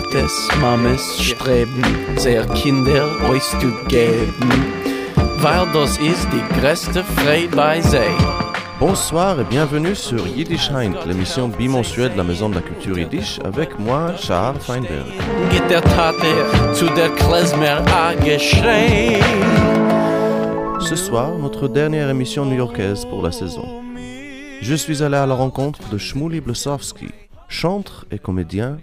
Tates, Mames streben, sehr Kinder euch zu geben, weil das ist die größte Freude bei sie. Bonsoir et bienvenue sur Yiddish Heint, l'émission bimensuelle de la Maison de la Culture Yiddish, avec moi, Shahar Feinberg. Ce soir, notre dernière émission new-yorkaise pour la saison. Je suis allé à la rencontre de Shmuli Blesowski, chantre et comédien,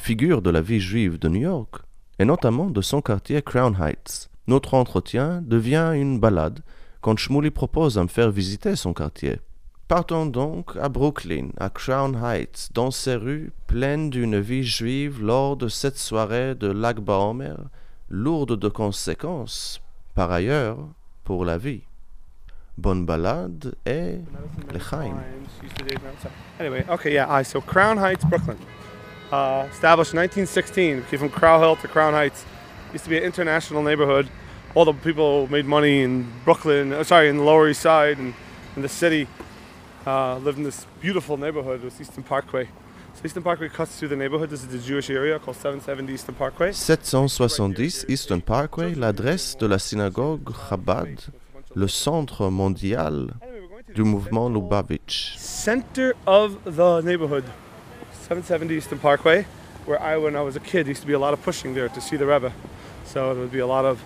figure de la vie juive de New York, et notamment de son quartier Crown Heights. Notre entretien devient une balade quand Shmuli propose de me faire visiter son quartier. Partons donc à Brooklyn, à Crown Heights, dans ces rues pleines d'une vie juive lors de cette soirée de Lag Baomer, lourde de conséquences, par ailleurs, pour la vie. Bonne balade et l'chaim. Anyway, okay, yeah. I so Crown Heights, Brooklyn, uh, established in 1916. Came from Crow Hill to Crown Heights. Used to be an international neighborhood. All the people made money in Brooklyn. uh, sorry, in the Lower East Side and in the city. Uh, lived in this beautiful neighborhood. It was Eastern Parkway. So Eastern Parkway cuts through the neighborhood. This is the Jewish area called 770 Eastern Parkway. 770 Eastern Parkway, l'adresse de la synagogue Chabad, le centre mondial du mouvement Lubavitch. center of the neighborhood, 770 Eastern Parkway, where I, when I was a kid, used to be a lot of pushing there to see the Rebbe. So there would be a lot of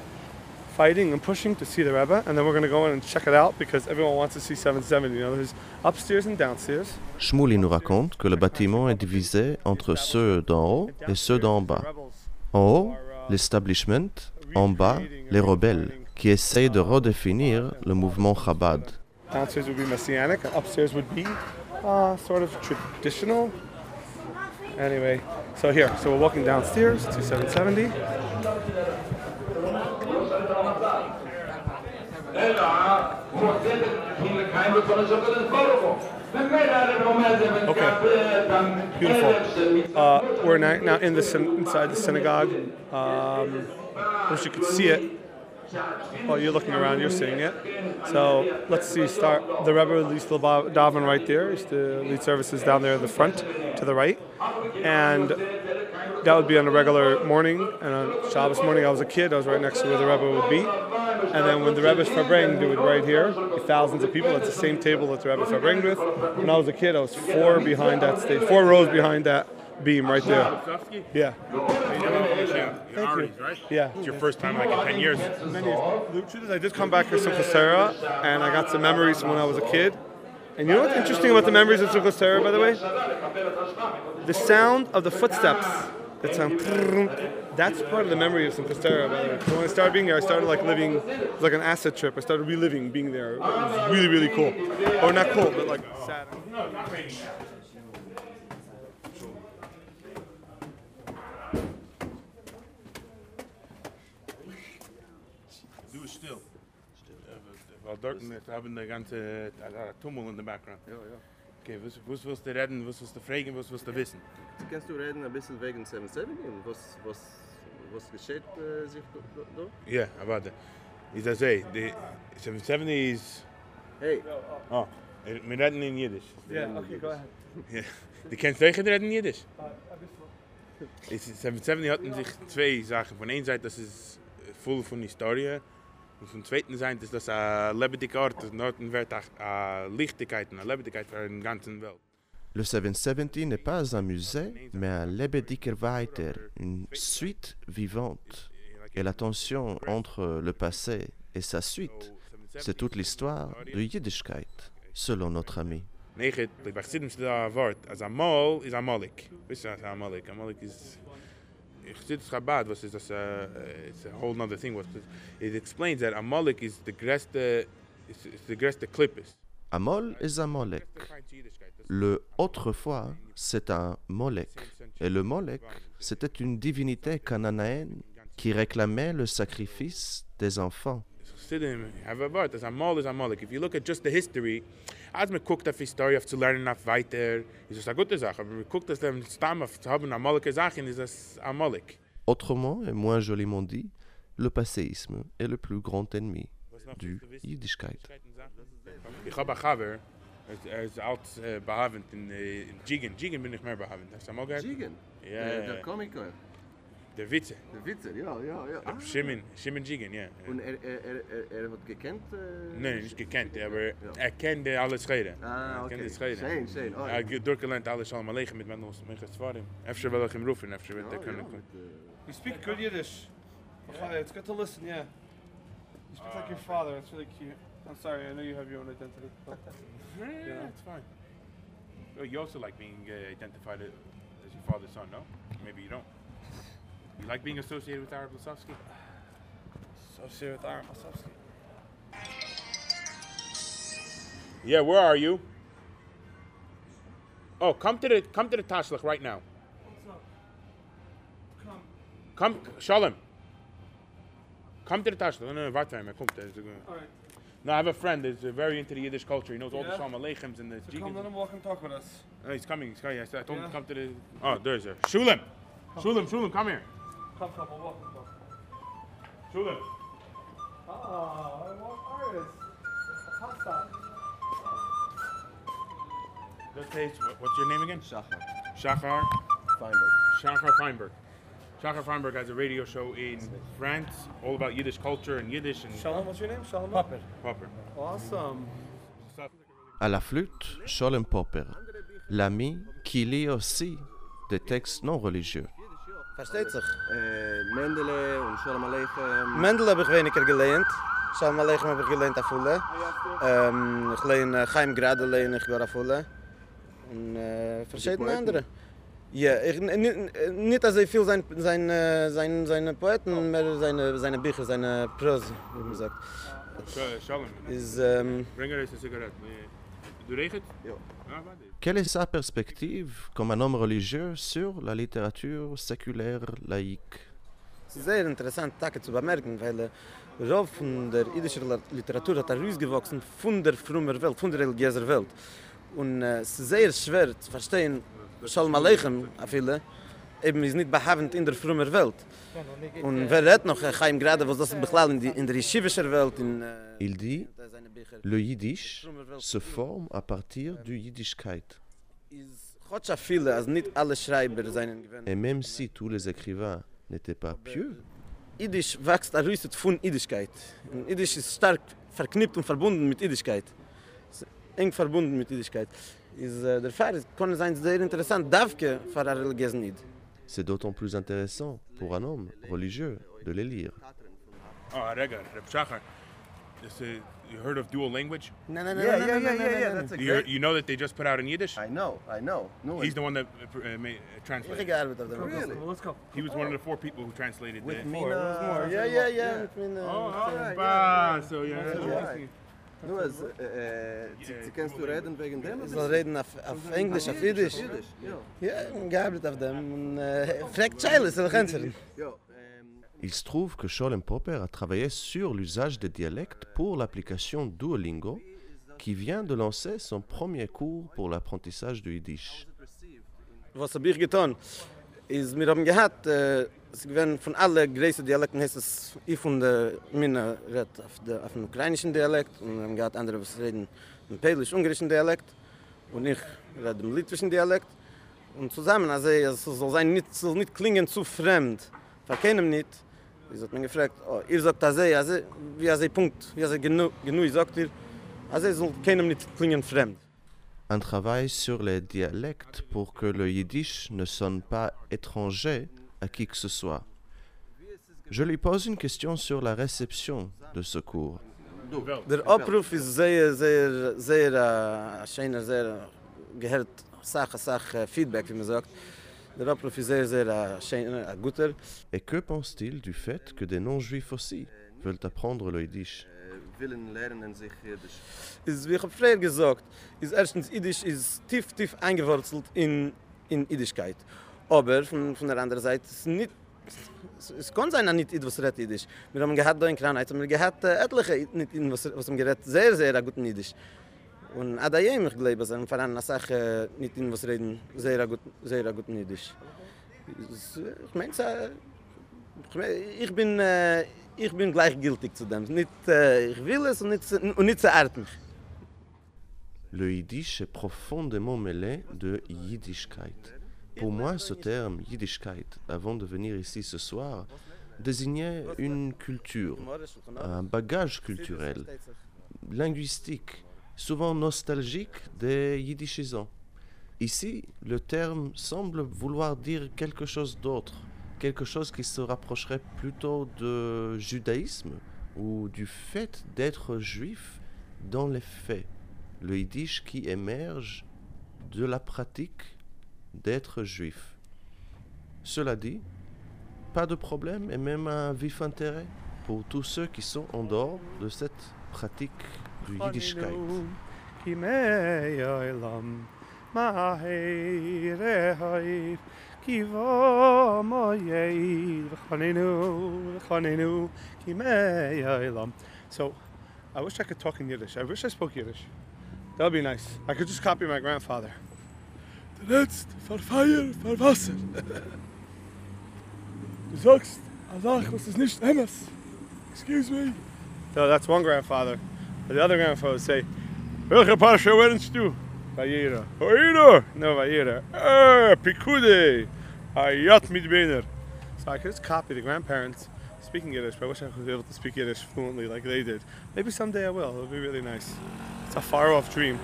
fighting and pushing to see the Rebbe, and then we're going to go in and check it out because everyone wants to see 770. You know, there's upstairs and downstairs. Shmuli nous raconte que le bâtiment est divisé entre ceux d'en haut et ceux d'en bas. En haut, l'establishment, en bas, les rebelles, qui essayent de redéfinir le mouvement Chabad. Downstairs would be messianic, and upstairs would be uh, sort of traditional. Anyway, so here, so we're walking downstairs to 770. Okay. Beautiful. Uh, we're now, in the inside the synagogue. Um, wish you could see it. While you're looking around, you're seeing it. So let's see. Start the Rebbe the daven right there. Used to lead services down there in the front to the right, and that would be on a regular morning. And on Shabbos morning, I was a kid. I was right next to where the Rebbe would be. And then when the Rebbe's do it right here, thousands of people. It's the same table that the Rebbe Farbrengt with. When I was a kid, I was four behind that stage, four rows behind that beam right there. Yeah. Your armies, right? Yeah. It's your first time like in 10 years. Many years. The truth is, I did come back for Simchas Torah, and I got some memories from when I was a kid. And you know what's interesting about the memories of Simchas Torah, by the way? The sound of the footsteps. That sound. That's part of the memory of Simchas Torah, by the way. So when I started being here, I started like living, it was like an acid trip. I started reliving being there. It was really, really cool. Or not cool, but like sad. Dort haben die ganze uh, Tummel in the background. Ja, ja. Okay, was, was willst du reden, was willst du fragen, was willst du wissen? Kannst du reden ein bisschen wegen 770 und was, was, was geschieht äh, sich do- do- da? Ja, aber warte. Is dat say, the 770s... Hey, Oh, eh, wir reden in Jiddisch. Yeah, okay, go ahead. Ja. Die kennst du reden in Jiddisch? Is 770 hatten sich zwei Sachen. Von einer Seite, das ist voll von Historie. Und von zweiten Seite ist das eine lebendige Ort. Das dort wird auch eine Lichtigkeit, eine Lebendigkeit für den ganzen Welt. Le 770 n'est pas un musée, mais un Lebediker Weiter, une suite vivante. Et la tension entre le passé et sa suite, c'est toute l'histoire de Yiddishkeit, selon notre ami. Negen, ik wacht zitten daar woord. Als Amal is Amalik. Wist je wat Amalik? Amalik is. Zit Chabad dat uh, it's a whole other thing. It explains that Amalik is the greatste is, is the greatste klippes. Amol et Zamolek. Le autrefois, c'est un Molek. Et le Molek, c'était une divinité cananéenne qui réclamait le sacrifice des enfants. Chassidim have a word. As Amal is Amalik. If you look at just the history, als man guckt auf die Story, auf zu lernen, auf weiter, ist das eine gute Sache. Aber man guckt, dass dem Stamm auf zu haben Amalike Sachen, ist das Amalik. Autrement et moins joliment dit, le passéisme est le plus grand ennemi du Yiddishkeit. Ich habe einen Chaber, er- ist alt behavend in, in Jigen. Jigen bin ich mehr behavend. Hast du mal gehört? Jigen, Ja, ja, der ja. Komiker. Der Witze. Der Witzer, ja, ja, ja. Ah. Shimon, Shimon Jigen, ja. Und er, er, er, er, er hat gekannt? Äh, Nee, nicht gekannt, aber er kennt alle Schreden. Ah, Er okay. kennt die Schreden. Schön, schön. Oh, Er hat durchgelernt alles Shalom Aleichem mit Mendels Minchas Zvarim. Efter will ich ihm rufen, efter wird er ja, können. mit, äh, You speak good Yiddish. Okay, it's good to listen, yeah. You speak like your father, it's really cute. I'm sorry, I know you have your own identity. but- Yeah, it's fine. Well, you also like being uh, identified as your father's son, no? Maybe you don't. You like being associated with Arab Lasovsky? Associated with Aaron Masovsky. Yeah, where are you? Oh, come to the come to the Tashlach right now. Come, Shalom. Come to the Tashlach. No, no, no, warte mal, er kommt. er ist, äh, Alright, No, I have a friend that's very into the Yiddish culture. He knows all the Yeah? Shalom Aleichems and the so come let Jigens. him walk and talk with us. Oh, he's coming. He's coming. I said- I told him to come to the. Oh, there's a Shulam. Shulam, Shulam, come here. Come, come, we'll walk and talk. Shulam. Oh, I want artists. Pasta. Let's taste. what- What's your name again? Shachar. Shachar? Feinberg. Shachar Feinberg. Shachar Feinberg has a radio show in France, all about Yiddish culture and Yiddish and Shalom, what's your name? Shalom? Popper. Popper. Awesome. À la flûte, Sholem Popper, l'ami qui lit aussi des textes non religieux. Versteht sich. Äh, Mendele und Shalom Aleichem. Mendel habe ich weniger gelernt. Shalom Aleichem habe ich gelernt auf Fulle. Ähm, ich lehne äh, Chaim Grade lehne ich gar auf Fulle. Und äh, verschiedene andere. Ja, ich, nicht also viel sein, sein, äh, sein, seine Poeten, mehr seine, seine Bücher, seine Prose, wie man sagt. Sh- Shalom. Is, ähm, Bring her eens een Du regent? Ja. Ah. Quelle est sa perspective comme un homme religieux sur la littérature séculaire laïque Es ist sehr interessant, Tage zu bemerken, weil äh, Rauf von der jüdischen La- Literatur hat er rausgewachsen von der frommer Welt, von der religiöser Welt. Und äh, es ist sehr schwer zu verstehen, Shalom Aleichem, a viele, eben ist nicht behavend in der frommer Welt. Und wer redt noch, äh, Chaim gerade, was das beklallt in, die, in der yeshivischer Welt, in Il dit Bücher. Le yiddish se forme à partir du yiddishkeit. Is, Gott scha viele, als nicht alle Schreiber seinen. Et même si tous les écrivains n'étaient pas pieux, Yiddish wächst errüstet von Yiddischkeit. Und Yiddish ist stark verknüpft und verbunden mit Yiddischkeit. Ist eng verbunden mit Yiddischkeit. Is, äh, der Fall ist- kann sein sehr interessant, davke für eine religiöse Nid. C'est d'autant plus intéressant pour un homme religieux de les lire. Oh, uh, you heard of dual language? Nein, Yeah, yeah, yeah, yeah, yeah. That's a You, great. you know that they just put out in Yiddish? I know, I know. No, He's the one that uh, uh, made, uh, Ich translated. Really? Well, let's go. He was one of the four people who translated With the. Mina. Ja. mit meinen, Oh, oh, bah, so yeah. Right. Nu, es, äh, äh, Sie, Sie kannst du reden wegen dem? Ich soll reden auf, auf Englisch, auf Yiddish. Jiddisch, ja. Gearbeitet auf dem. Äh, fragt Scheile, soll ich ähm, Il se trouve que Sholem Popper a travaillé sur l'usage des dialectes pour l'application Duolingo, qui vient de lancer son premier cours pour l'apprentissage du yiddish. Was hab ich getan? Is mir haben gehabt, äh, es gewen von alle größten Dialekten heißt es ich von der meine red auf der auf dem ukrainischen Dialekt und haben gehabt andere was reden im polisch-ungarischen Dialekt und ich red im litwischen Dialekt und zusammen also es soll sein nicht soll nicht klingen zu fremd. Verkennen nicht. Ich hat mir gefragt, oh, ihr sagt das also wie also Punkt, wie also genug genug sagt ihr also soll keinem nicht klingen fremd. Un travail sur les dialectes pour que le yiddish ne sonne pas étranger à qui que ce soit. Je lui pose une question sur la réception de ce cours. Der Abruf ist sehr, sehr, sehr, äh, schöner, sehr, gehört Sache, Sache, Feedback, wie man sagt. Der Abruf ist sehr, sehr äh, schöner, guter. Et que pense-t-il du fait que des non-juifs aussi veulent apprendre le yiddish? Willen lernen sich Jiddisch. Ist, wie ich früher gesagt, ist erstens, Yiddish ist tief, tief eingewurzelt in, in Yiddischkeit. Aber von, von der anderen Seite ist nicht Es, es kann sein, dass nicht etwas redet Jiddisch. Wir haben gehabt da in Kranheit, wir gehabt äh, etliche nicht was was haben geredet sehr sehr gut in Jiddisch. Und ada jem ich glaube, dass vor allem Sache äh, nicht in was reden sehr gut sehr gut in Jiddisch. Es, Ich meine, äh, ich mein, ich bin äh, ich bin gleichgültig zu dem. Nicht äh, ich will es und nicht und nicht mich. Le yiddish est profondément mêlé de yiddishkeit. Pour moi, ce terme Yiddishkeit, avant de venir ici ce soir, désignait une culture, un bagage culturel, linguistique, souvent nostalgique des yiddishisants. Ici, le terme semble vouloir dire quelque chose d'autre, quelque chose qui se rapprocherait plutôt de judaïsme ou du fait d'être juif dans les faits, le yiddish qui émerge de la pratique d'être juif. Cela dit, pas de problème et même un vif intérêt pour tous ceux qui sont en dehors de cette pratique du Yiddishkeit. So, I wish I could talk in Yiddish. I wish I spoke Yiddish. That would be nice. I could just copy my grandfather. Der letzte für Feuer, für Wasser. Du sagst, Allah, was ist nicht Emmes. Excuse me. So that's one grandfather. But the other grandfather would say, Welche Pascha wernst du? No, Vayira. Eh, Pikude. Hayat mit Bener. So I could just copy the grandparents speaking Yiddish, but I wish I could be able to speak Yiddish fluently like they did. Maybe someday I will. It'll be really nice. It's a far off dream.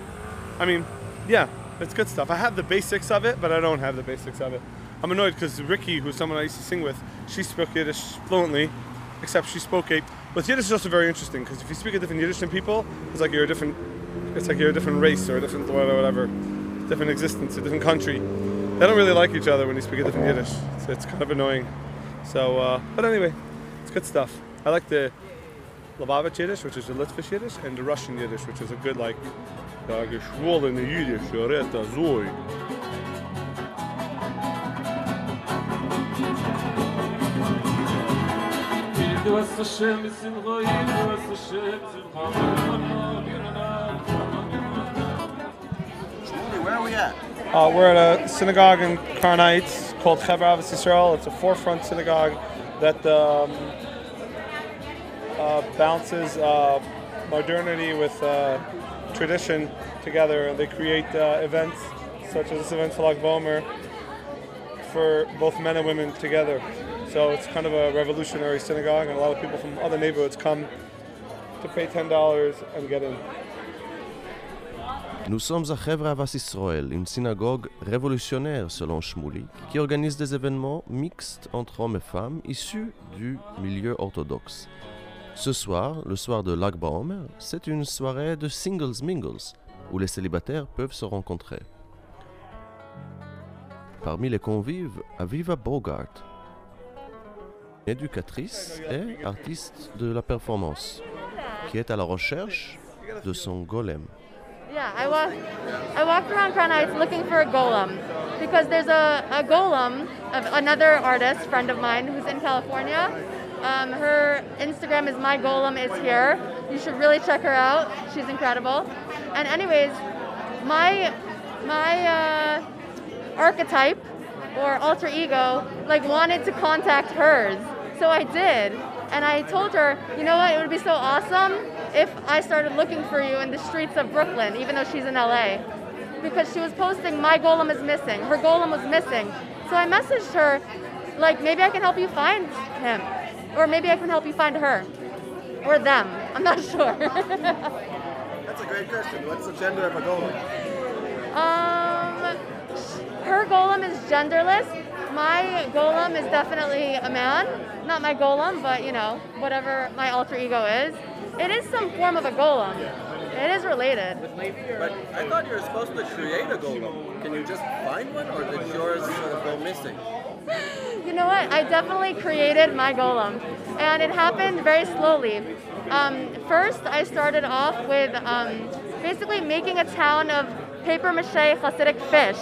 I mean, yeah, it's good stuff. I have the basics of it, but I don't have the basics of it. I'm annoyed because Ricky, who's someone I used to sing with, she spoke Yiddish fluently, except she spoke a. But Yiddish is also very interesting because if you speak a different Yiddish than people, it's like you're a different. It's like you're a different race or a different or whatever, different existence, a different country. They don't really like each other when you speak a different Yiddish. So it's kind of annoying. So, uh, but anyway, it's good stuff. I like the Lubavitch Yiddish, which is the Litvish Yiddish, and the Russian Yiddish, which is a good like. Da geschwollene Yiddish, Reta Zoi. Where Uh, we're at a synagogue in Heights called Chaver Avos Yisrael. It's a forefront synagogue that um, uh, balances uh, modernity with uh, tradition together. And they create uh, events such as this event for Lag Bomer for both men and women together. So it's kind of a revolutionary synagogue, and a lot of people from other neighborhoods come to pay $10 and get in. Nous sommes à Chevre Avas Israël, une synagogue révolutionnaire selon Shmuli, qui organise des événements mixtes entre hommes et femmes issus du milieu orthodoxe. Ce soir, le soir de Lag BaOmer, c'est une soirée de singles mingles, où les célibataires peuvent se rencontrer. Parmi les convives, Aviva Bogart, éducatrice et artiste de la performance, qui est à la recherche de son golem. Yeah, I walk, I walked around Crown Heights looking for a golem because there's a, a golem of another artist friend of mine who's in California. Um, her Instagram is my golem is here. You should really check her out. She's incredible. And anyways, my my uh, archetype or alter ego like wanted to contact hers, so I did. And I told her, you know what, it would be so awesome if I started looking for you in the streets of Brooklyn, even though she's in LA. Because she was posting, my golem is missing. Her golem was missing. So I messaged her, like, maybe I can help you find him. Or maybe I can help you find her. Or them. I'm not sure. That's a great question. What's the gender of a golem? um, her golem is genderless. My golem is definitely a man. Not my golem, but you know, whatever my alter ego is. It is some form of a golem. It is related. But I thought you were supposed to create a golem. Can you just find one, or did yours go missing? You know what? I definitely created my golem, and it happened very slowly. Um, first, I started off with um, basically making a town of paper mache Hasidic fish,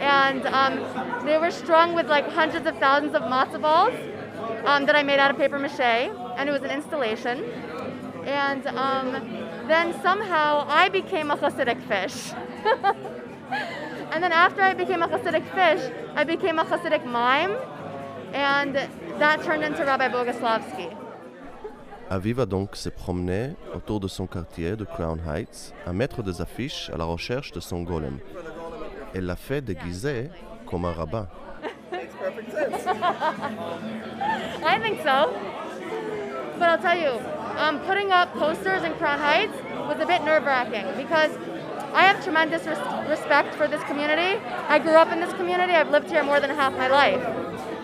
and um, they were strung with like hundreds of thousands of matzo balls um, that I made out of paper mache, and it was an installation. And um, then somehow I became a Hasidic fish. and then after I became a Hasidic fish, I became a Hasidic mime, and that turned into Rabbi Bogoslavsky. Aviva donc se promenait autour de son quartier de Crown Heights à mettre des affiches à la recherche de son golem. Elle l'a fait déguisé comme un rabbin. Makes perfect sense. I think so. But I'll tell you, um, putting up posters in Crown Heights was a bit nerve wracking because I have tremendous res- respect for this community. I grew up in this community. I've lived here more than half my life.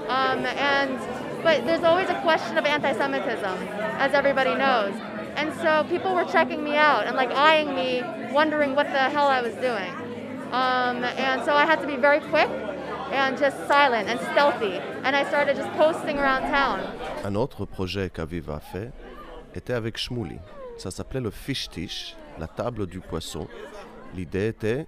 Um, and but there's always a question of anti-Semitism, as everybody knows. And so people were checking me out and like eyeing me, wondering what the hell I was doing. Um, and so I had to be very quick and just silent and stealthy. And I started just posting around town. Un autre projet qu'Aviv a fait était avec Shmuli. Ça s'appelait le Fish Tish, la table du poisson. L'idée était,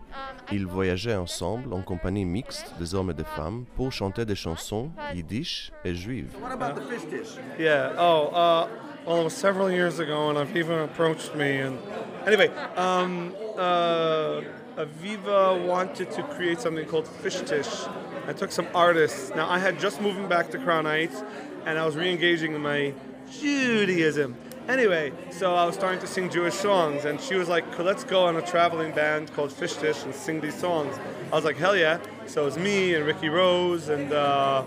ils voyageaient ensemble en compagnie mixte des hommes et des femmes pour chanter des chansons yiddish et juives. What about the fish dish? Yeah. Oh, uh, well, it was several years ago, and Aviva approached me. And anyway, um, uh, Aviva wanted to create something called Fish Tish. I took some artists. Now, I had just moving back to Crown Heights, and I was re-engaging in my Judaism. Anyway, so I was starting to sing Jewish songs, and she was like, "Let's go on a traveling band called Fish Tish and sing these songs." I was like, "Hell yeah!" So it was me and Ricky Rose and. Uh,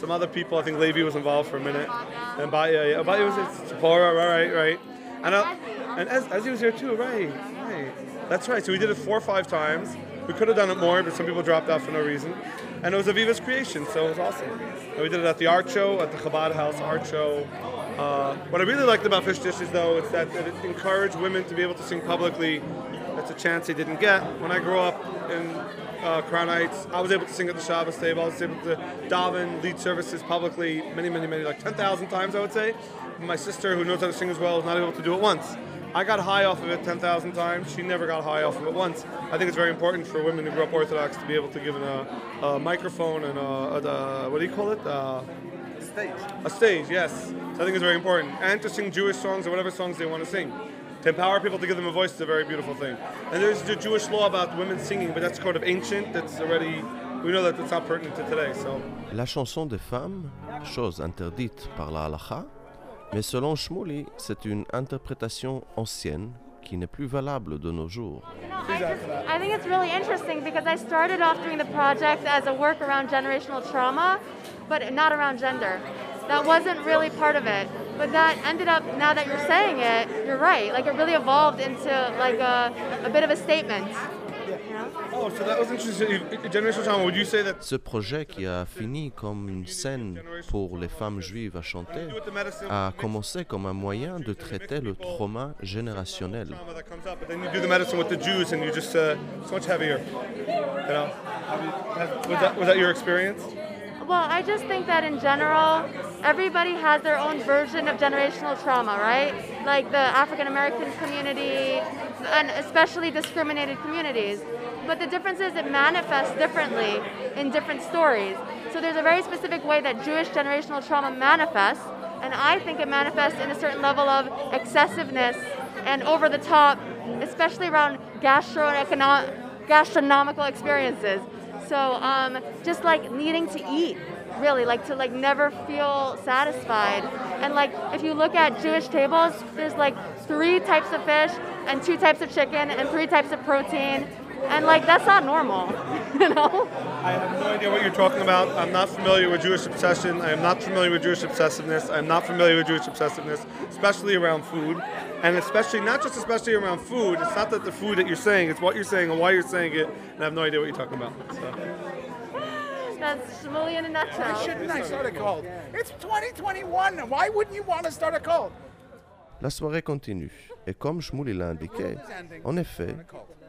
some other people. I think Levy was involved for a minute. And Baya, yeah, Baya was at Sephora, right, right. And, I, and as, as he was here too, right, right. That's right. So we did it four or five times. We could have done it more, but some people dropped out for no reason. And it was Aviva's creation, so it was awesome. And we did it at the art show, at the Chabad House art show. Uh, what I really liked about Fish Dishes, though, is that, that it encouraged women to be able to sing publicly. That's a chance they didn't get. When I grew up in uh, Crown Heights, I was able to sing at the Shabbos table. I was able to daven, lead services publicly many, many, many, like 10,000 times, I would say. My sister, who knows how to sing as well, was not able to do it once. I got high off of it 10,000 times. She never got high off of it once. I think it's very important for women who grew up Orthodox to be able to give a, a microphone and a, a, what do you call it? Uh, Stage. a stage, yes. So I think it's very important. And to sing Jewish songs or whatever songs they want to sing. To empower people to give them a voice is a very beautiful thing. And there's the Jewish law about women singing, but that's kind of ancient. That's already, we know that it's not pertinent to today. So La chanson des femmes, chose interdite par la halacha, mais selon Shmuli, c'est une interprétation ancienne qui n'est plus valable de nos jours. I, just, I think it's really interesting because I started off doing the project as a work around generational trauma, but not around gender. That wasn't really part of it. But that ended up, now that you're saying it, you're right. Like it really evolved into like a, a bit of a statement. You? Oh, so that was interesting. Generational trauma, would you say that Ce projet qui a fini comme une scène pour les femmes juives à chanter with the medicine a commencé comme un moyen de traiter le trauma générationnel. Well, I just think that in general, everybody has their own version of generational trauma, right? Like the African American community, and especially discriminated communities. But the difference is it manifests differently in different stories. So there's a very specific way that Jewish generational trauma manifests, and I think it manifests in a certain level of excessiveness and over the top, especially around gastronomical experiences. So um, just like needing to eat, really, like to like never feel satisfied. And like if you look at Jewish tables, there's like three types of fish and two types of chicken and three types of protein. And like that's not normal, you know? I have no idea what you're talking about. I'm not familiar with Jewish obsession. I am not familiar with Jewish obsessiveness. I'm not familiar with Jewish obsessiveness, especially around food. And especially, not just especially around food. It's not that the food that you're saying, it's what you're saying and why you're saying it. And I have no idea what you're talking about. So. That's Shmuli in a Why nutshell. shouldn't I start a cult? It's 2021. Why wouldn't you want to start a cult? La soirée continue, et comme Shmuli l'a indiqué, en effet,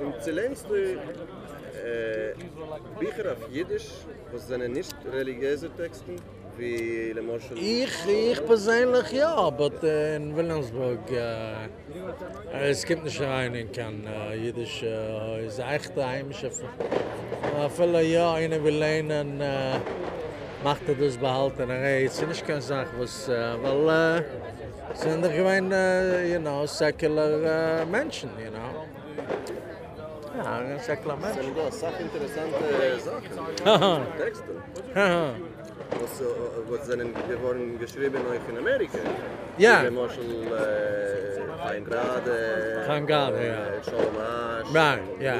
Und sie lernst du äh, Bücher auf Jiddisch, was sind nicht religiöse Texte, wie Le Moschel. Ich, ich persönlich ja, aber äh, in Williamsburg äh, es gibt nicht rein in kann äh, Jiddisch äh, ist echt heimische. Äh, viele ja, eine will lernen äh, macht er das behalten. Er ist nicht keine Sache, was, äh, weil äh, sind doch gemein, äh, you know, secular äh, Menschen, you know. Ja, ein secular Es Mensch. sind da Sachen interessante. Sachen. Texte. Haha. Was, äh, was sind geworden geschrieben in Amerika. Ja. Wie Marshall äh, Chaim Grade. Chaim Grade, äh, ja. Shalom Asch. Right, ja.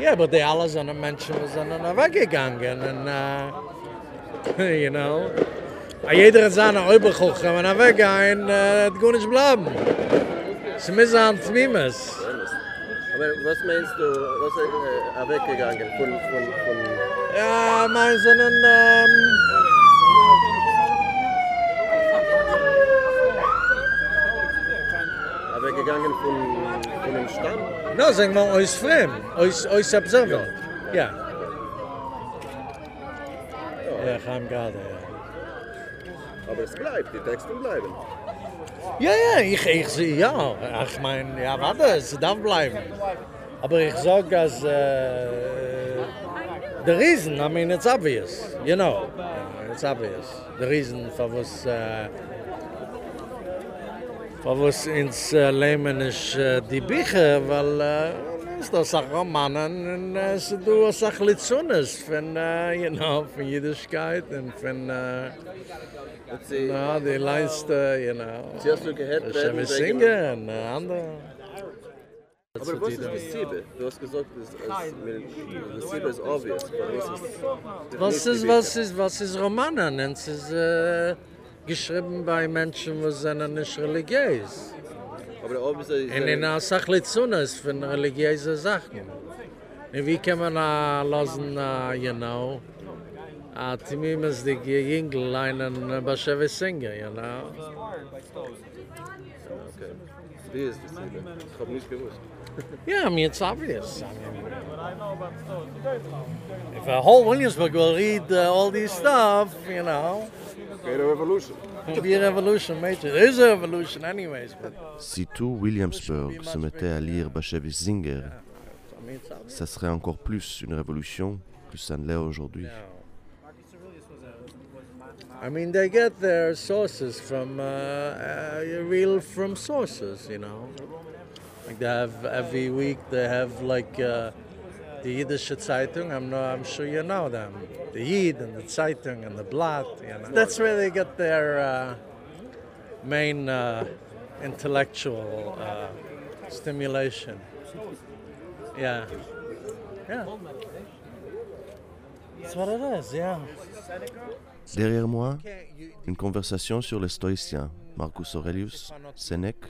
Ja, aber die alle sind Menschen, die sind dann weggegangen. Und, äh, you know, a jeder hat seine Überkochen, wenn er weggehen, äh, hat gut nicht bleiben. Sie müssen an Tmimes. Aber was meinst du, was ist äh, weggegangen von, von, von Ja, mein sind ein, ähm, äh, weggegangen von, von dem Stamm? no, sagen wir, euch fremd, euch, euch observer. Ja. Ja, ich habe gerade, ja. Aber es bleibt, die Texte bleiben. Ja, ja, ich, ich ja. Ich meine, ja, warte, es darf bleiben. Aber ich sag, dass, äh, the reason, I mean, it's obvious, you know. It's obvious. The reason for was, äh, for was ins äh, Leben ist äh, die Bücher, weil, äh, ist das auch Romanen und äh, es ist das auch Litzunes von, äh, you know, von Jüdischkeit und von, äh, Und na, die Leiste, you know. sie hast du gehört, wegen- singen und andere. Aber was ist die Siebe? Du hast gesagt, es, es, die Siebe ist obvious. aber Was ist, Was ist, was ist, was ist Romanen? Es ist äh, geschrieben bei Menschen, die sind nicht religiös. Aber obvious ist... Und in der Sachlitzunas von religiösen Sachen. Und wie kann man lassen, you know, äh, Timimes die Jüngel einen Bashewe singen, you know? Okay. Wie ist die? Ich habe nicht gewusst. Yeah, I mean, it's obvious. I mean, if a whole Williamsburg will read uh, all these stuff, you know, Okay, the revolution. It'll be a revolution, major. There is a revolution, anyways. But Si tout Williamsburg se mettait à lire it's obvious. ça serait encore plus une révolution que ça ne l'est aujourd'hui. I mean, they get their sources from uh, uh, real from sources, you know. Like they have every week they have like uh, the Yiddish Zeitung. I'm no, I'm sure you know them. The Yid and the Zeitung and the Blatt. You know. That's where they get their uh, main uh, intellectual uh, stimulation. Yeah. Yeah. That's what it is. Yeah. Derrière moi, une conversation sur les stoïciens, Marcus Aurelius, Sénèque,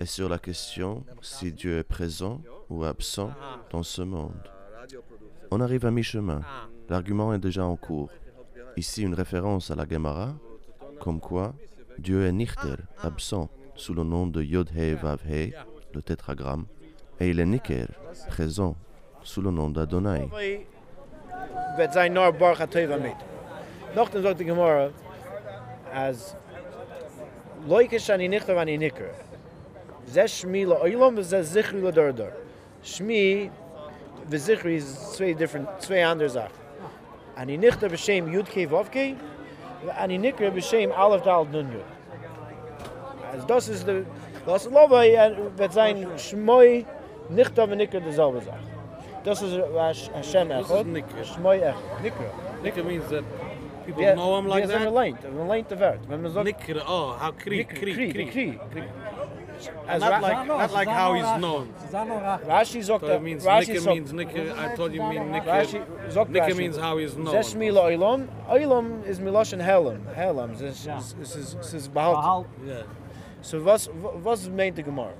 et sur la question si Dieu est présent ou absent dans ce monde. On arrive à mi-chemin. L'argument est déjà en cours. Ici, une référence à la Gemara, comme quoi Dieu est Nichter, absent, sous le nom de Yod-He Vav-He, le tétragramme, et il est Niker, présent, sous le nom d'Adonai. noch dem sagt die gemora as loike shani nicht wenn i nicker. Ze shmile oilom ze zikhri lo dor dor. Shmi ve zikhri is zwei different zwei andere sach an i nicht be shem yud ke vov ke an i nicker be shem alaf dal nun yud. As das is the das lova vet sein shmoi nicht aber nicker de selbe sach das is was a shem echot shmoi echot. Nicker. Nicker means that people Ja, know him like die sind that. verleint, verleint de Wert. Wenn man sagt, Nikra, oh, how Krieg, Krieg, Krieg. Krieg. And Not like, not like how he's known. Rashi sagt, So it means Rashi Nikra means Nikra, I told you mean Rashi Nikra. sagt Nikra means how he's known. Zes mil oilam, oilam is miloshen helam, helam, es ist, es ist, es ist behalten. Yeah. So was, was meint die Gemara?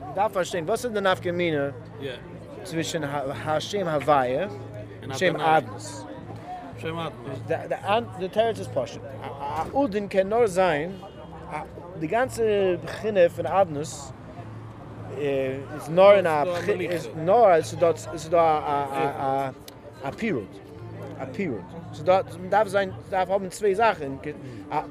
Man darf verstehen, was ist denn Afgemine Yeah. zwischen Ha- Hashem Havaya und And Hashem Adonai. Adnes? An- der Teretz ist Poshet. A- a- Udin kann nur sein, die ganze Beginne von Adnes äh, ist nur in a nur als dort ist da a a a a period. A period. So dort darf sein darf haben zwei Sachen. A-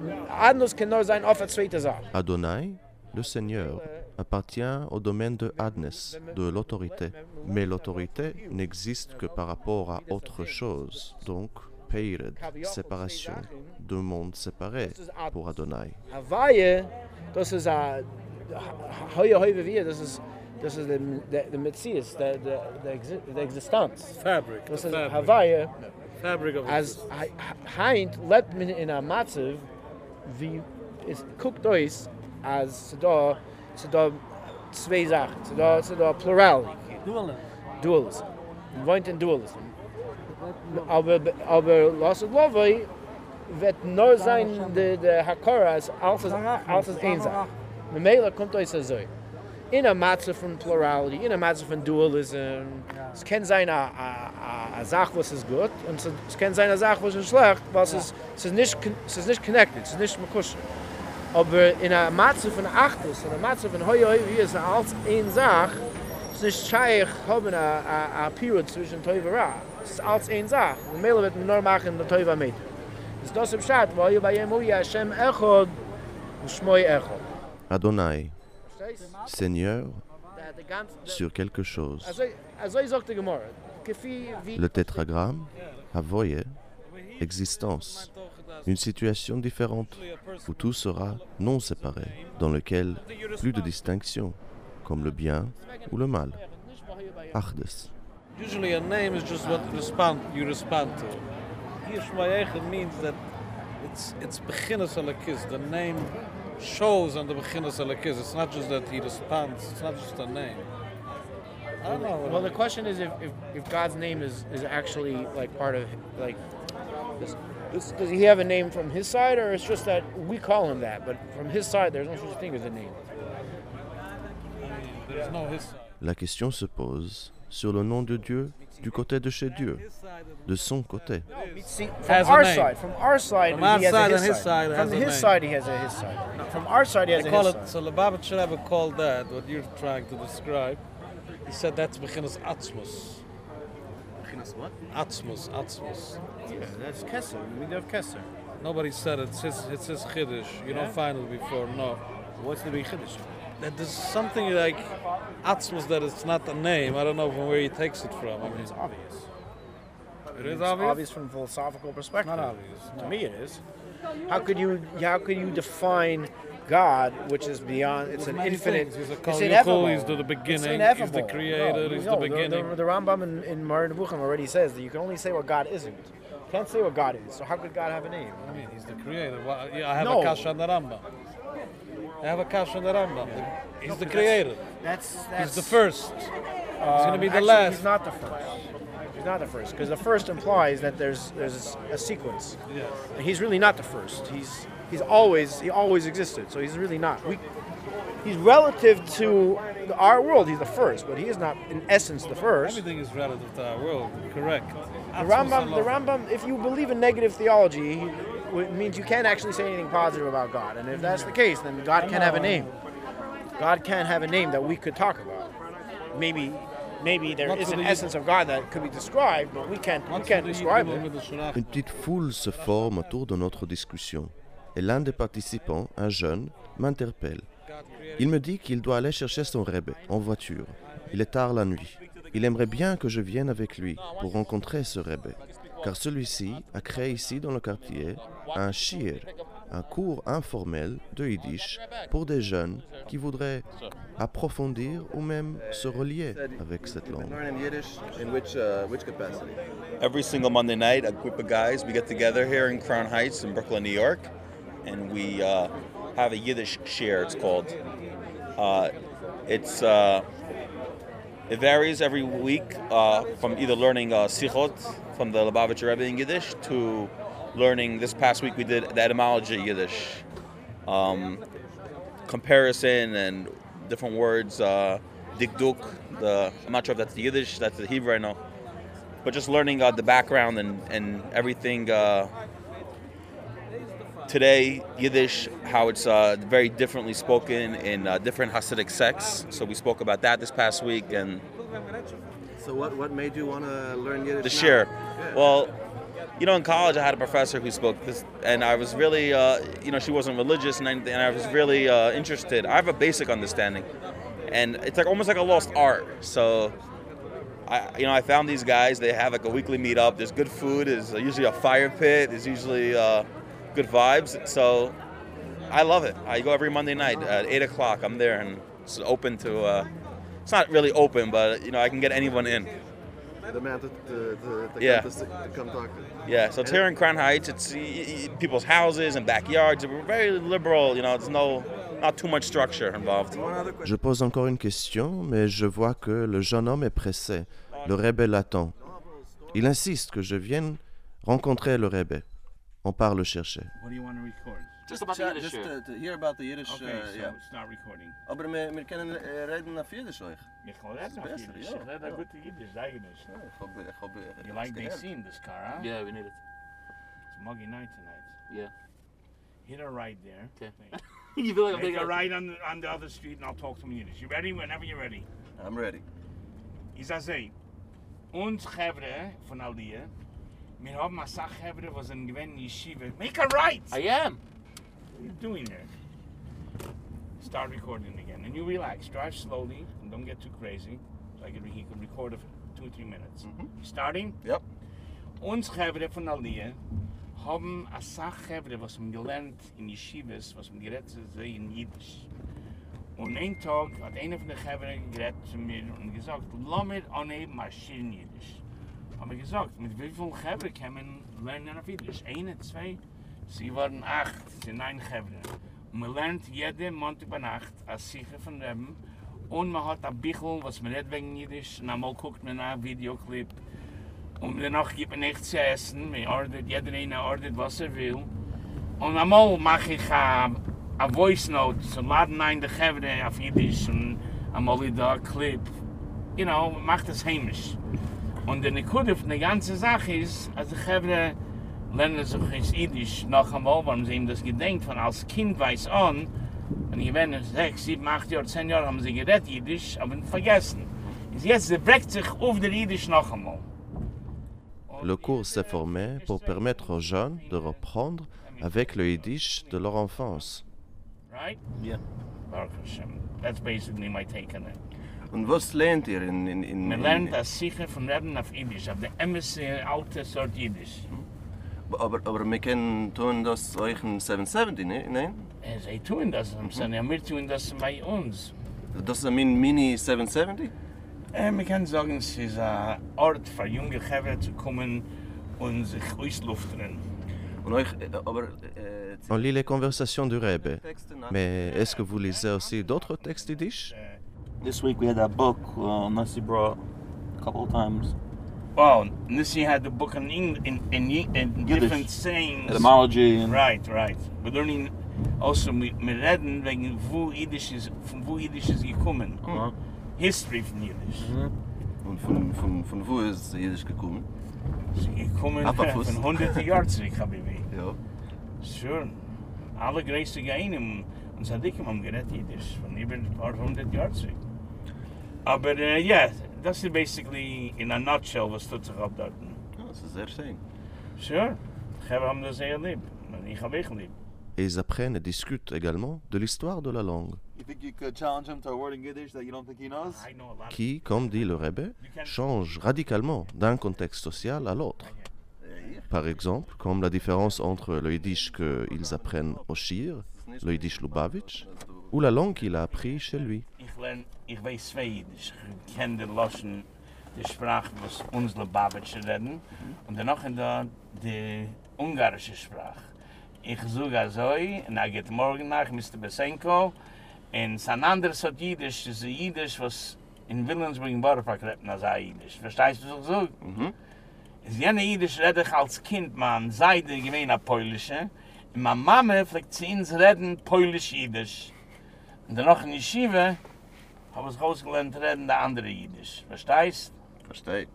Adnes kann nur sein auf der zweite Sache. Adonai, le Seigneur, appartient au domaine de Adnes, de l'autorité. Mais l'autorité n'existe que par rapport à autre chose, donc Peired, séparation, deux mondes séparés pour Adonai. Das ist der der Metzies. Fabric. Das ist Havaya. Fabric of as let me in a matziv wie is cooked ois as so da so da zwei Sachen, plural. Dualism. Dualism. Wir Dualism. Aber aber lass es lovely wird nur sein de de Hakara als als als als ein Sache. Me mele kommt euch so. In a matze von plurality, in a matze von dualism. Es kann sein a a a, Sach was ist gut und es- es kann sein a Sach was ist schlecht, was es ist nicht es ist nicht connected, es ist nicht mekusch. Aber in a matze von achtes, in a matze von hoi hoi wie es als ein Sach, es ist scheich haben a a a period zwischen Teuvera. Es ist als ein Sach. Me mele wird man nur machen der Teuva mit. Es ist das im Schat, weil bei Yemu Hashem Echod und Shmoi Echod. Adonai, Seigneur sur quelque chose. Le tétragramme, Havoye, existence. Une situation différente où tout sera non séparé, dans lequel plus de distinction, comme le bien ou le mal. Achdes. Usually a name is just what respond you respond to. Here Shmayechet means that it's it's beginnes alakis. The name shows on the beginnes alakis. It's not just that he responds. It's not just a name. I don't know. Well, the question is if, if, if God's name is, is actually like part of like this, this, does he have a name from his side or it's just that we call him that, but from his side there's no such thing as a name. There's no his side. La question se pose sur le nom de Dieu du côté de chez Dieu, de son côté. Atzmos, Atzmos. Yeah, that's Kesser, the midah of Kesser. Nobody said it. It's his, it's his Kiddush. You yeah. don't find it before, no. What's the big Kiddush? That there's something like atzmus that it's not a name. I don't know from where he takes it from. I mean, It's obvious. It is it's obvious? obvious from a philosophical perspective. Not obvious, To me, it is. How could you? How could you define God, which is beyond? It's There's an infinite. things. He's a it's Kol ineffable. Yukul, he's the It's beginning, he's the creator, No, he's no, the beginning. The, the, Rambam in, in Moreh Nevuchim already says that you can only say what God isn't. You can't say what God is. So how could God have a name? I mean, he's the creator. Why- yeah, I have No. a kasha on the Rambam. I have a kasha on the Rambam. He's No, the creator. That's He's that's the first. he's going to Um, be the actually, last. He's not the first. He's not the first because the first implies that there's there's a sequence. Yes. And he's really not the first. He's he's always he always existed. So he's really not. We, he's relative to our world. He's the first, but he is not in essence the first. Everything is relative to our world. Correct. The Rambam, the Rambam, if you believe in negative theology, means you can't actually say anything positive about God. And if that's the case, then God can't have a name. God can't have a name that we could talk about. Maybe, maybe there Not is an the- essence of God that could be described, but we can't, we can't describe it. Une petite foule se forme autour de notre discussion et l'un des participants, un jeune, m'interpelle. Il me dit qu'il doit aller chercher son rebbe en voiture. Il est tard la nuit. Il aimerait bien que je vienne avec lui pour rencontrer ce rebbe, car celui-ci a créé ici dans le quartier un shir, un cours informel de Yiddish pour des jeunes qui voudraient approfondir ou même se relier avec cette langue. Uh? Every single Monday night, a group of guys, we get together here in Crown Heights in Brooklyn, New York, and we uh, have a Yiddish share, it's called. Uh, it's uh, It varies every week uh, from either learning uh, Sichot from the Lubavitcher Rebbe in Yiddish to learning, this past week we did the etymology Yiddish. Um, comparison and different words, uh, dikduk, the, I'm not sure if that's the Yiddish, that's the Hebrew, I know. But just learning uh, the background and, and everything. Uh, today, Yiddish, how it's uh, very differently spoken in uh, different Hasidic sects. So we spoke about that this past week and So what, what made you want to learn Yiddish? the now? Yeah. Well, you know, in college, I had a professor who spoke this, and I was really, uh, you know, she wasn't religious and anything, and I was really uh, interested. I have a basic understanding, and it's like almost like a lost art. So I, you know, I found these guys. They have like a weekly meetup. There's good food. There's usually a fire pit. There's usually uh, good vibes. So I love it. I go every Monday night at eight o'clock. I'm there, and it's open to. It's not really open, but you know, I can get anyone in. The man to, to, to, to Yeah. come, to, to come talk to. Yeah, so it's here in Crown Heights. It's people's houses and backyards. We're very liberal. You know, there's no, not too much structure involved. Je pose encore une question, mais je vois que le jeune homme est pressé. Le Rebbe l'attend. Il insiste que je vienne rencontrer le Rebbe. On part le chercher. What do you want to record? Just about the Yiddish. Just to, to hear about the Yiddish. Okay, uh, so yeah. start recording. Aber wir, wir können äh, reden auf Jiddisch euch. Ich kann reden auf Besser, Jiddisch. ja, Ich rede ja. gut Jiddisch, sag ich nicht. Ich hab, ich hab, ich You like the gehört. scene, this car, huh? Yeah, we need it. It's a muggy night tonight. Yeah. Hit a right there. Okay. You feel like I'm Make taking a a- right on the, on the other street and I'll talk to him in Yiddish. You ready? Whenever you're ready. I'm ready. Ich sag so, uns Chevre von Aldia, wir haben eine Sache Chevre, was in gewähnen Yeshiva. Make a right! I am. What are you doing there? Start recording again. And you relax. Drive slowly and don't get too crazy. So I can, he can record for two or three minutes. Mm-hmm. Starting? Yep. Uns Chevre von Aldia haben eine Sache Chevre, was man gelernt in Yeshivas, was man gerät zu sehen in Jiddisch. Und einen Tag hat einer von den Chevre gerät zu mir und gesagt, lass mir anheben Maschinen Jiddisch. Haben wir gesagt, mit wie vielen Chevre kann man lernen auf Jiddisch? Eine, zwei? Sie waren acht, sie sind ein Chevre. Und man lernt jede Montag bei Nacht als Sicher von Reben. Und man hat ein Bichel, was man redet wegen Jiddisch. Und einmal guckt man nach Videoclip. Und danach gibt man nichts zu essen. Man ordert, jeder eine ordert, was er will. Und einmal mache ich ein a voice note, so laden ein de Chevre auf Jiddisch und einmal da Clip. You know, macht es heimisch. Und der Nikude von der ganzen Sache ist, als die Chevre lernen sich ins Jiddisch noch einmal, weil sie ihm das gedenkt, von als Kind weiß an, und ich bin sechs, sieben, acht Jahre, zehn Jahre haben sie geredet Jiddisch, aber vergessen. Ist jetzt, sie breckt sich auf der Jiddisch noch einmal. Le cours s'est formé pour permettre aux jeunes de reprendre avec le Yiddish de leur enfance. Right? Yeah. Baruch Hashem. That's basically my take on it. Und was lernt ihr in... in, in Man lernt das sicher von Reden auf Jiddisch, auf der emisse alte Sort Jiddisch. Aber, aber wir können tun das euch in 770, ne? Nein? Äh, Sie tun das, mhm. ja, wir tun das bei uns. Das ist ein Mini 770? Äh, man kann sagen, es ist ein Ort für junge Chevre zu kommen und sich ausluften. Und euch, äh, aber... Äh, On lit les conversations du Rebbe. Mais est-ce que vous lisez aussi d'autres textes yiddish This week we had that book uh, Nasi brought a couple of times. Well, Nissi had the book in, Eng- in, in, in, in Yiddish. different sayings. Etymology and- Right, right. We're learning also, wir wir reden wegen wo Jiddisch ist, von wo Jiddisch ist gekommen. Aha. History von Jiddisch. Und von, von, von wo ist Jiddisch gekommen? Sie gekommen Apfelfuss. von hunderte Jahren zurück, Habibi. Ja. Sure. Alle größte Geinen und Sadikim haben geredet Jiddisch von über ein paar hundert Jahren zurück. Aber ja, yeah, basically, in a nutshell, was Et ils apprennent et discutent également de l'histoire de la langue, qui, comme dit le Rebbe, change radicalement d'un contexte social à l'autre. Par exemple, comme la différence entre le yiddish qu'ils apprennent au Shir, le yiddish Lubavitch, ou la langue qu'il a appris chez lui. Ich weiß zwei Jiddisch. Ich kenne die Loschen, die Sprache, was uns Lubavitcher reden. Und danach in der, die ungarische Sprache. Ich suche also, und er geht morgen nach, Mr. Besenko. Und sein anderes hat Jiddisch, das ist ein Jiddisch, was in Willensburg in Borpark redet, als ein Jiddisch. Verstehst du, was ich sage? Mhm. Is jene Jiddisch rede ich als Kind, man sei der gewähne Polische. Und meine Mama fliegt zu uns reden Polisch-Jiddisch. Und danach in Yeshiva habe ich rausgelernt reden der andere Jiddisch. Verstehst? Verstehe.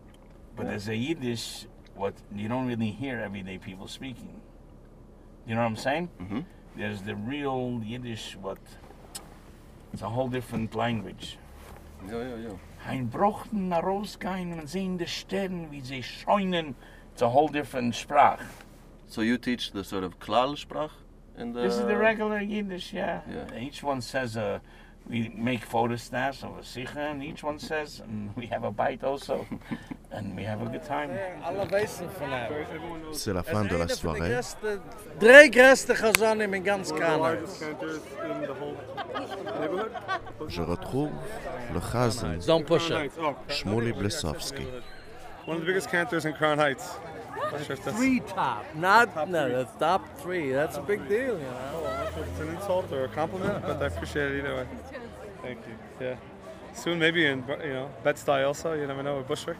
But there's a Yiddish what you don't really hear everyday people speaking. You know what I'm saying? Mm-hmm. There's the real Yiddish what it's a whole different language. Ja, ja, ja. Ein Brochten nach rausgehen und sehen die Sterne, wie sie scheinen. It's a whole different Sprach. So you teach the sort of Klal sprach in the... This is the regular Yiddish, yeah. Yeah. Each one says a we make photostats of a sikha, and each one says, and we have a bite also, and we have a good time. Fin de la soirée. Drei größte Chazanim in ganz Kanada. Je retrouve le Chazan. Shmuley Blesovsky. One of the biggest cantors in Crown Heights. Not sure that's- Three top, not no, that's top three. That's a big deal, you know. It's an insult or a compliment, but I appreciate it either way. Thank you. Yeah. Soon, maybe in you know Bed-Stuy also. You never know with Bushwick.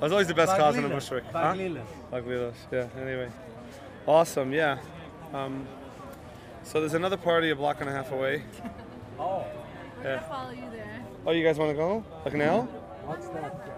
I was always the best cause in the Baglilas. Bushwick. Baglilas. Baglilas. Yeah. Anyway, awesome. Yeah. Um, so there's another party a block and a half away. Oh. Yeah. follow you there. Oh, you guys want to go? Like now? What's that?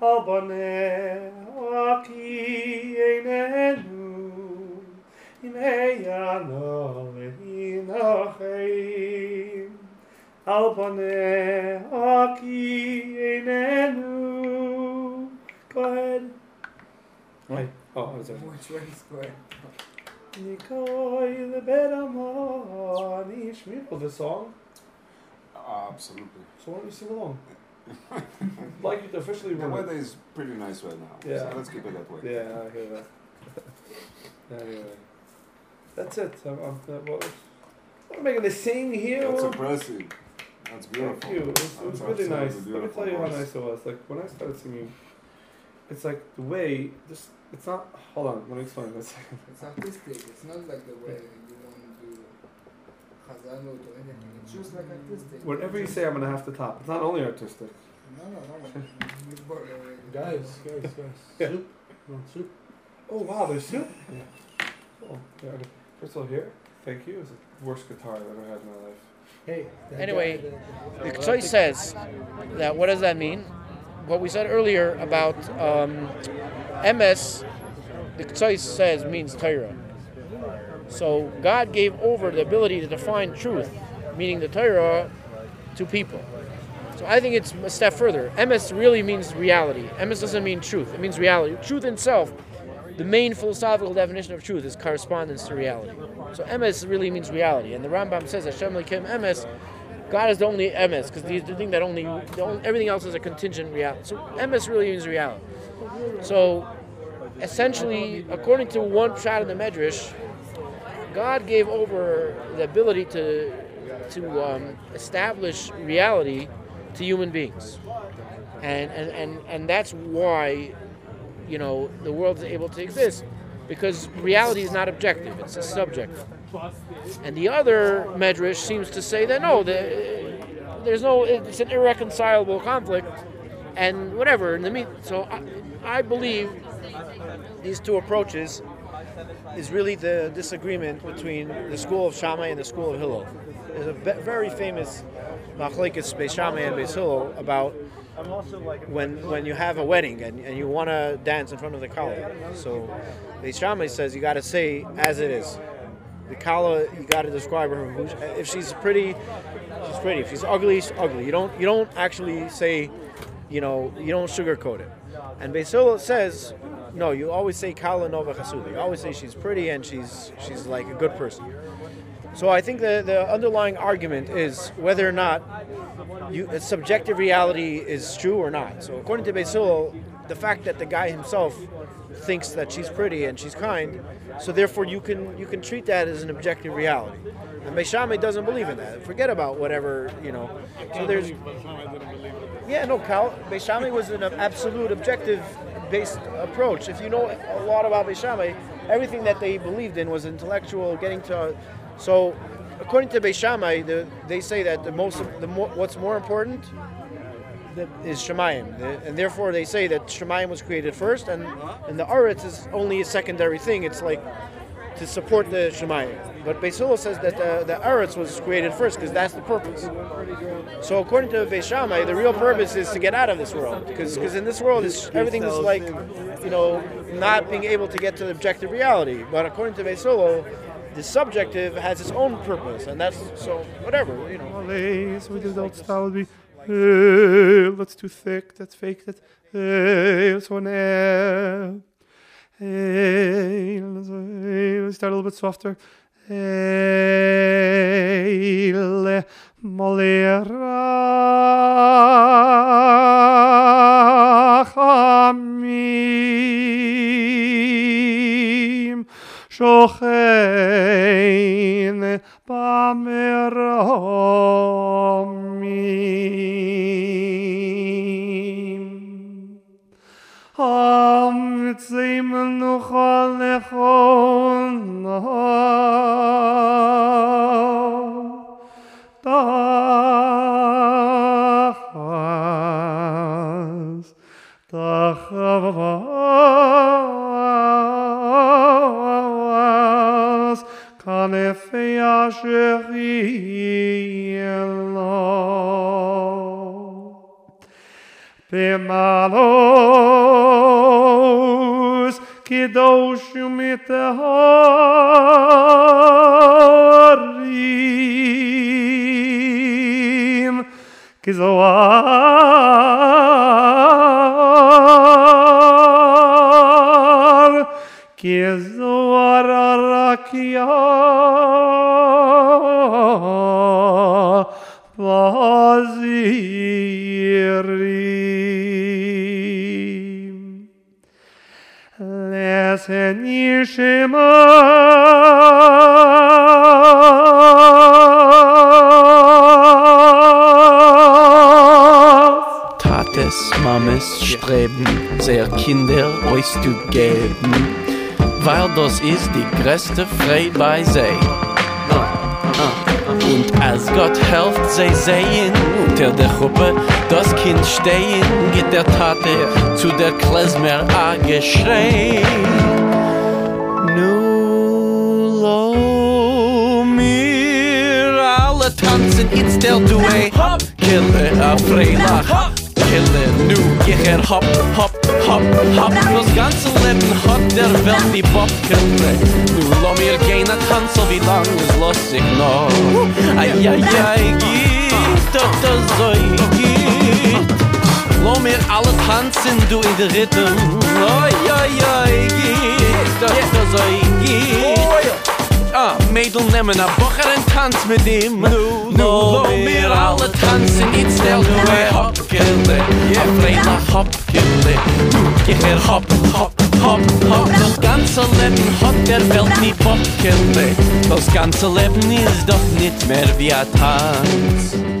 Albane aki einenu Imeyano lehinachein Albane aki einenu Go ahead. Right. Oh, I was there. Which one's going? Nikoi leberamon Ishmi. Oh, the song? absolutely. So why don't you sing along? Like you to officially The run weather is pretty nice right now. Yeah. So let's keep it that way. Yeah, I hear that. anyway, that's it. I'm, I'm, uh, well, I'm making the sing here. That's or- impressive. That's beautiful. Thank you. It was, it was really nice. Let me tell you how nice it was. Like when I started singing, it's like the way. Just it's not. Hold on. Let me explain this. It's artistic. It's not like the way you want to do Chazanut or anything. It's just like artistic. Whatever you say, I'm gonna have to top. It's not only artistic. No, no, no. You bought it already. Guys, guys, guys. Yeah. Soup? Want soup? Oh wow, there's soup. Yeah. Oh, yeah. First of all, here. Thank you. It's the worst guitar I've ever had in my life. Hey. Anyway, the choice says that what does that mean? What we said earlier about um, emes, the choice says means Torah. So God gave over the ability to define truth, meaning the Torah, to people. So I think it's a step further. emes really means reality. emes doesn't mean truth. It means reality. Truth itself, the main philosophical definition of truth is correspondence to reality. So emes really means reality. And the Rambam says that Hashem Lekim emes, God is the only emes because the thing that only, only everything else is a contingent reality. So emes really means reality. So essentially, according to one shot in the Medrash, God gave over the ability to to um, establish reality to human beings, and, and and and that's why you know the world is able to exist because reality is not objective; it's a subjective. And the other medrash seems to say that no, the, there's no, it's an irreconcilable conflict, and whatever. In the mean, so I, I believe these two approaches is really the disagreement between the school of Shammai and the school of Hillel. There's a ve- very famous machlekes Beis Shammai and Beis Hillel about when when you have a wedding and, and you want to dance in front of the kala. So Beis Shammai says you got to say as it is. The kala you got to describe her. If she's pretty, she's pretty. If she's ugly, she's ugly. You don't you don't actually say, you know, you don't sugarcoat it. And Beis Hillel says, no, you always say kala nova chasuda. You always say she's pretty and she's she's like a good person. So I think the, the underlying argument is whether or not you, a subjective reality is true or not. So according to Hillel, the fact that the guy himself thinks that she's pretty and she's kind, so therefore you can you can treat that as an objective reality. And Shammai doesn't believe in that. Forget about whatever you know. So there's yeah, no, Cal. Beis Shammai was an absolute objective based approach. If you know a lot about Beis Shammai, everything that they believed in was intellectual, getting to. So, according to Beis Shammai, the, they say that the most, the more, what's more important is Shemayim, and therefore they say that Shemayim was created first, and and the Aretz is only a secondary thing. It's like to support the Shemayim. But Beis says that the, the Eretz was created first because that's the purpose. So according to Beis Shammai, the real purpose is to get out of this world because in this world is everything is like you know not being able to get to the objective reality. But according to Beis the subjective has its own purpose, and that's so whatever you know. So the old style would be, that's eh, too thick, that's fake, that's, eh, hey, one eh. air. Let's, start a little bit softer. Hey, le, molirachamim, shochein. Am tzim nuchal lechona. Tachas, tachas, kanefei asher yelo. Bemalos kedoshim mitaharim kizoar kizoar arakia Lesen Yishema Tates, Mames streben, sehr Kinder euch zu geben, weil das ist die größte Freude bei sie. Und als Gott helft sie sehen, unter der Gruppe das Kind stehen, geht der Tate zu der Klezmer a geschrei. Tanzen, it's del du a hop, kille a freilach. Kille, nu, ich er hop, hop, hop, hop. Das ganze Leben hat der Welt die Bobkille Nu, lo mir gehen a tanzel, wie lang es los ich noch Ai, ai, ai, geht, doch das so geht Lo mir alle tanzen, du in der Rhythm. Ai, ai, ai, geht, doch das so geht Ah, Mädel nemmen a Bocher en tanz mit ihm. Nu, nu, lo mir alle tanzen Niet stel du e hopkille Ja, Freila hopkille Nu, ich er hop, hop, hop, hop Das ganze Leben hat der Welt nie Bobkille Das ganze Leben ist doch nicht mehr wie a Tanz